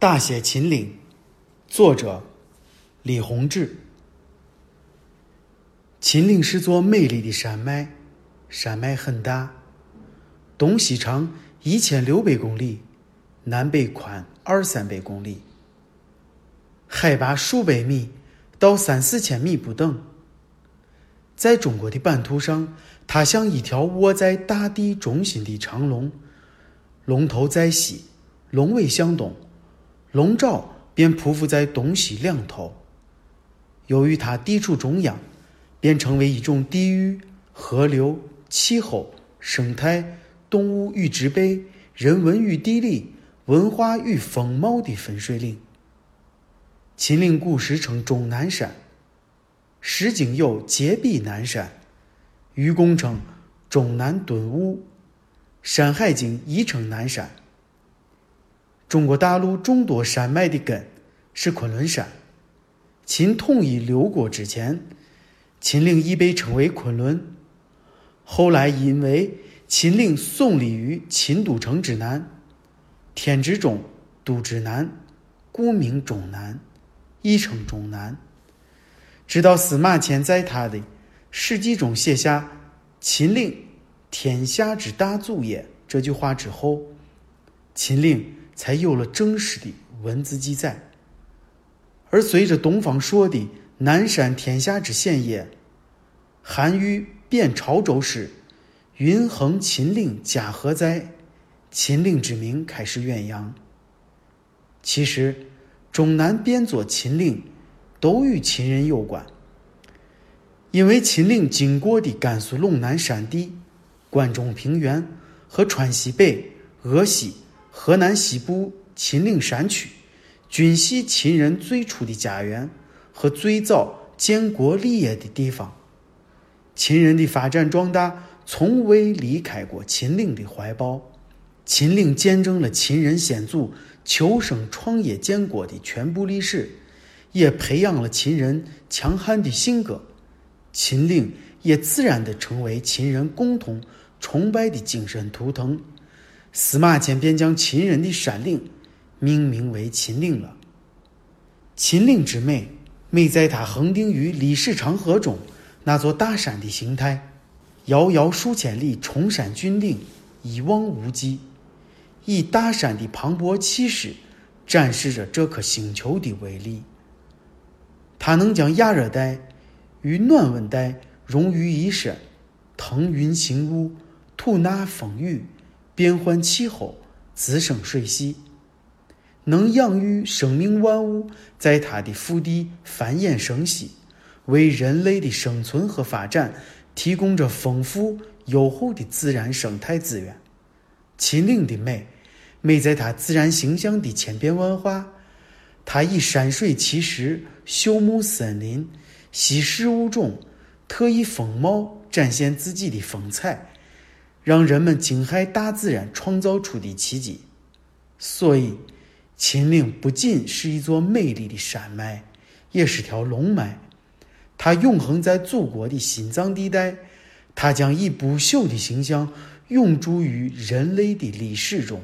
大写秦岭，作者李洪志。秦岭是座美丽的山脉，山脉很大，东西长一千六百公里，南北宽二三百公里，海拔数百米到三四千米不等。在中国的版图上，它像一条卧在大地中心的长龙，龙头在西，龙尾向东。龙爪便匍匐在东西两头。由于它地处中央，便成为一种地域、河流、气候、生态、动物与植被、人文与地理、文化与风貌的分水岭。秦岭古时称终南山，《诗经》有“结壁南山”，愚公称“终南敦物”，《山海经》亦称南山。中国大陆众多山脉的根是昆仑山。秦统一六国之前，秦岭亦被称为昆仑。后来因为秦岭耸立于秦都城之南，天之中，都之南，故名中南，亦称中南。直到司马迁在他的《史记》中写下“秦岭，天下之大祖也”这句话之后，秦岭。才有了正式的文字记载。而随着东方朔的“南山天下之险也”，韩愈贬潮州时“云横秦岭家何在”，秦岭之名开始远扬。其实，中南变作秦岭，都与秦人有关。因为秦岭经过的甘肃陇南山地、关中平原和川西北、鄂西。河南西部秦岭山区，均系秦人最初的家园和最早建国立业的地方。秦人的发展壮大从未离开过秦岭的怀抱。秦岭见证了秦人先祖求生创业建国的全部历史，也培养了秦人强悍的性格。秦岭也自然地成为秦人共同崇拜的精神图腾。司马迁便将秦人的山岭命名为秦岭了。秦岭之美，美在它横定于历史长河中那座大山的形态，遥遥数千里，崇山峻岭，一望无际，以大山的磅礴气势展示着这颗星球的威力。它能将亚热带与暖温带融于一身，腾云行雾，吐纳风雨。变换气候，滋生水系，能养育生命万物，在它的腹地繁衍生息，为人类的生存和发展提供着丰富优厚的自然生态资源。秦岭的美，美在它自然形象的千变万化。它以山水奇石、秀木森林、稀世物种、特异风貌展现自己的风采。让人们惊骇大自然创造出的奇迹，所以秦岭不仅是一座美丽的山脉，也是条龙脉。它永恒在祖国的心脏地带，它将以不朽的形象永驻于人类的历史中。